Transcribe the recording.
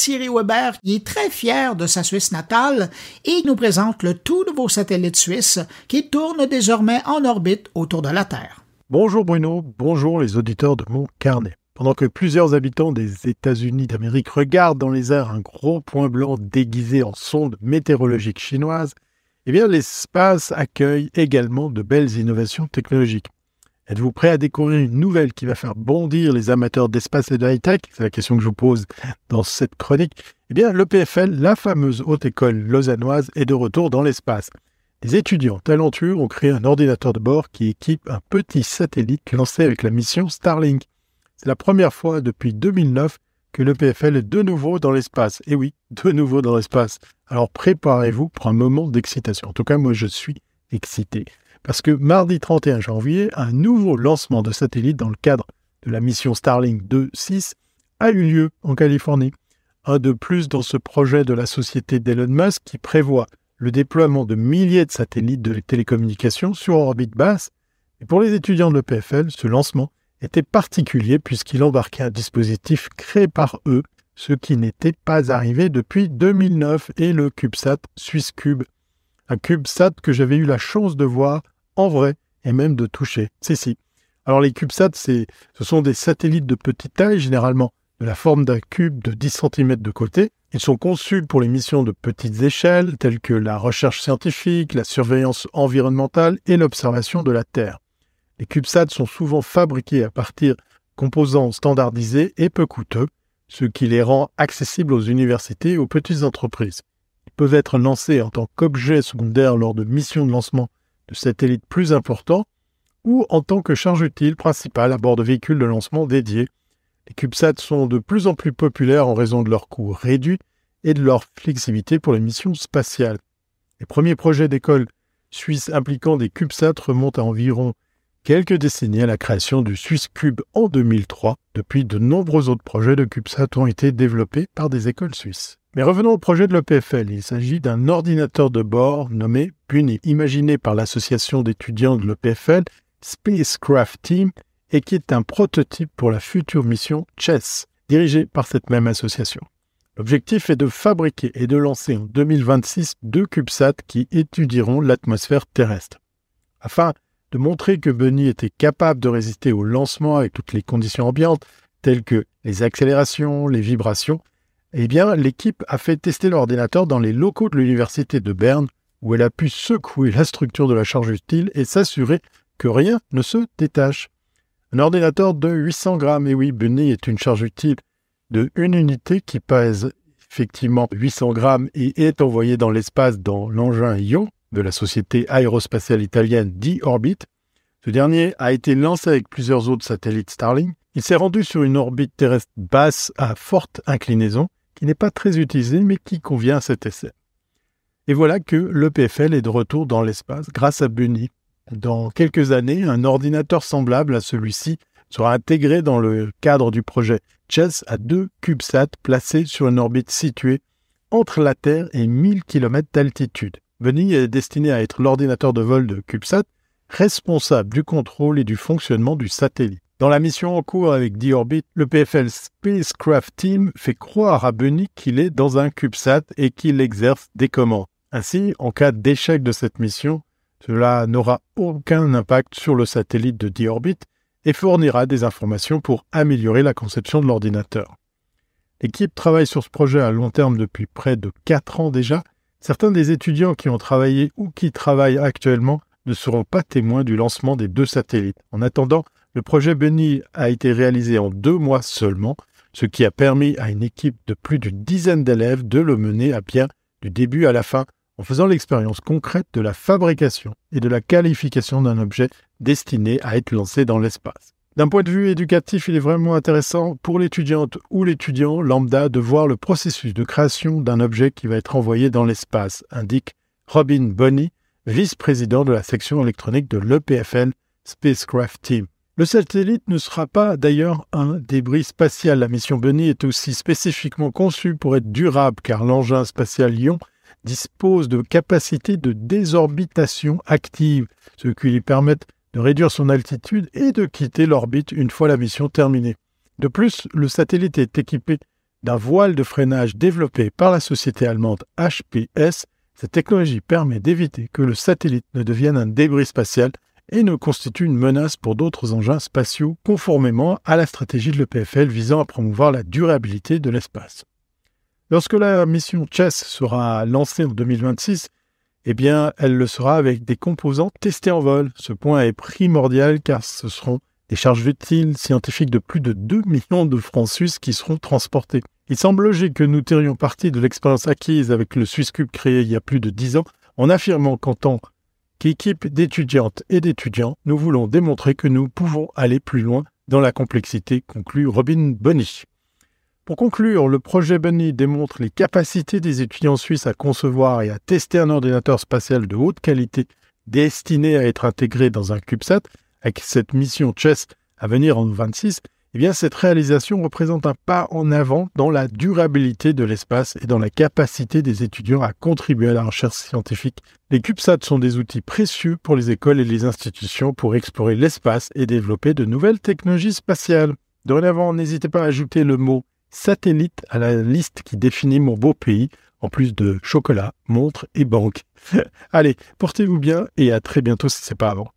Thierry Weber, qui est très fier de sa Suisse natale et nous présente le tout nouveau satellite suisse qui tourne désormais en orbite autour de la Terre. Bonjour Bruno, bonjour les auditeurs de mon carnet. Pendant que plusieurs habitants des États-Unis d'Amérique regardent dans les airs un gros point blanc déguisé en sonde météorologique chinoise, eh bien l'espace accueille également de belles innovations technologiques. Êtes-vous prêt à découvrir une nouvelle qui va faire bondir les amateurs d'espace et de high-tech? C'est la question que je vous pose dans cette chronique. Eh bien, l'EPFL, la fameuse haute école lausannoise, est de retour dans l'espace. Des étudiants talentueux ont créé un ordinateur de bord qui équipe un petit satellite lancé avec la mission Starlink. C'est la première fois depuis 2009 que l'EPFL est de nouveau dans l'espace. Et oui, de nouveau dans l'espace. Alors préparez-vous pour un moment d'excitation. En tout cas, moi, je suis excité parce que mardi 31 janvier, un nouveau lancement de satellite dans le cadre de la mission Starlink 2.6 a eu lieu en Californie. Un de plus dans ce projet de la société d'Elon Musk qui prévoit le déploiement de milliers de satellites de télécommunications sur orbite basse. Et pour les étudiants de l'EPFL, ce lancement était particulier puisqu'il embarquait un dispositif créé par eux, ce qui n'était pas arrivé depuis 2009 et le CubeSat SwissCube un CubeSat que j'avais eu la chance de voir en vrai et même de toucher. Si, si. Alors les CubeSats, ce sont des satellites de petite taille, généralement de la forme d'un cube de 10 cm de côté. Ils sont conçus pour les missions de petites échelles, telles que la recherche scientifique, la surveillance environnementale et l'observation de la Terre. Les CubeSats sont souvent fabriqués à partir de composants standardisés et peu coûteux, ce qui les rend accessibles aux universités et aux petites entreprises peuvent être lancés en tant qu'objet secondaire lors de missions de lancement de satellites plus importants ou en tant que charge utile principale à bord de véhicules de lancement dédiés. Les CubeSats sont de plus en plus populaires en raison de leur coût réduit et de leur flexibilité pour les missions spatiales. Les premiers projets d'école suisses impliquant des CubeSats remontent à environ quelques décennies à la création du SwissCube en 2003. Depuis, de nombreux autres projets de CubeSat ont été développés par des écoles suisses. Mais revenons au projet de l'EPFL. Il s'agit d'un ordinateur de bord nommé Bunny, imaginé par l'association d'étudiants de l'EPFL, Spacecraft Team, et qui est un prototype pour la future mission Chess, dirigée par cette même association. L'objectif est de fabriquer et de lancer en 2026 deux CubeSats qui étudieront l'atmosphère terrestre. Afin de montrer que Bunny était capable de résister au lancement avec toutes les conditions ambiantes, telles que les accélérations, les vibrations, eh bien, l'équipe a fait tester l'ordinateur dans les locaux de l'université de Berne, où elle a pu secouer la structure de la charge utile et s'assurer que rien ne se détache. Un ordinateur de 800 grammes, et oui, Bunny est une charge utile de une unité qui pèse effectivement 800 grammes et est envoyé dans l'espace dans l'engin Ion de la société aérospatiale italienne D-Orbit. Ce dernier a été lancé avec plusieurs autres satellites Starlink. Il s'est rendu sur une orbite terrestre basse à forte inclinaison qui n'est pas très utilisé mais qui convient à cet essai. Et voilà que l'EPFL est de retour dans l'espace grâce à Bunny. Dans quelques années, un ordinateur semblable à celui-ci sera intégré dans le cadre du projet Chess à deux CubeSats placés sur une orbite située entre la Terre et 1000 km d'altitude. Bunny est destiné à être l'ordinateur de vol de CubeSat responsable du contrôle et du fonctionnement du satellite. Dans la mission en cours avec D-Orbit, le PFL Spacecraft Team fait croire à Bunny qu'il est dans un CubeSat et qu'il exerce des commandes. Ainsi, en cas d'échec de cette mission, cela n'aura aucun impact sur le satellite de D-Orbit et fournira des informations pour améliorer la conception de l'ordinateur. L'équipe travaille sur ce projet à long terme depuis près de 4 ans déjà. Certains des étudiants qui ont travaillé ou qui travaillent actuellement ne seront pas témoins du lancement des deux satellites. En attendant, le projet Bunny a été réalisé en deux mois seulement, ce qui a permis à une équipe de plus d'une dizaine d'élèves de le mener à bien du début à la fin en faisant l'expérience concrète de la fabrication et de la qualification d'un objet destiné à être lancé dans l'espace. D'un point de vue éducatif, il est vraiment intéressant pour l'étudiante ou l'étudiant lambda de voir le processus de création d'un objet qui va être envoyé dans l'espace, indique Robin Bonney, vice-président de la section électronique de l'EPFL Spacecraft Team. Le satellite ne sera pas d'ailleurs un débris spatial. La mission Bunny est aussi spécifiquement conçue pour être durable car l'engin spatial Lyon dispose de capacités de désorbitation active, ce qui lui permet de réduire son altitude et de quitter l'orbite une fois la mission terminée. De plus, le satellite est équipé d'un voile de freinage développé par la société allemande HPS, cette technologie permet d'éviter que le satellite ne devienne un débris spatial et ne constitue une menace pour d'autres engins spatiaux conformément à la stratégie de l'EPFL visant à promouvoir la durabilité de l'espace. Lorsque la mission Chess sera lancée en 2026, eh bien, elle le sera avec des composants testés en vol. Ce point est primordial car ce seront des charges utiles scientifiques de plus de 2 millions de francs suisses qui seront transportés. Il semble logique que nous tirions parti de l'expérience acquise avec le SwissCube créé il y a plus de 10 ans en affirmant qu'en tant qu'équipe d'étudiantes et d'étudiants, nous voulons démontrer que nous pouvons aller plus loin dans la complexité, conclut Robin Bonny. Pour conclure, le projet Bunny démontre les capacités des étudiants suisses à concevoir et à tester un ordinateur spatial de haute qualité destiné à être intégré dans un CubeSat avec cette mission Chess à venir en 26, eh bien cette réalisation représente un pas en avant dans la durabilité de l'espace et dans la capacité des étudiants à contribuer à la recherche scientifique. Les CubeSats sont des outils précieux pour les écoles et les institutions pour explorer l'espace et développer de nouvelles technologies spatiales. Dorénavant, n'hésitez pas à ajouter le mot satellite à la liste qui définit mon beau pays, en plus de chocolat, montres et banques. Allez, portez-vous bien et à très bientôt si c'est pas avant.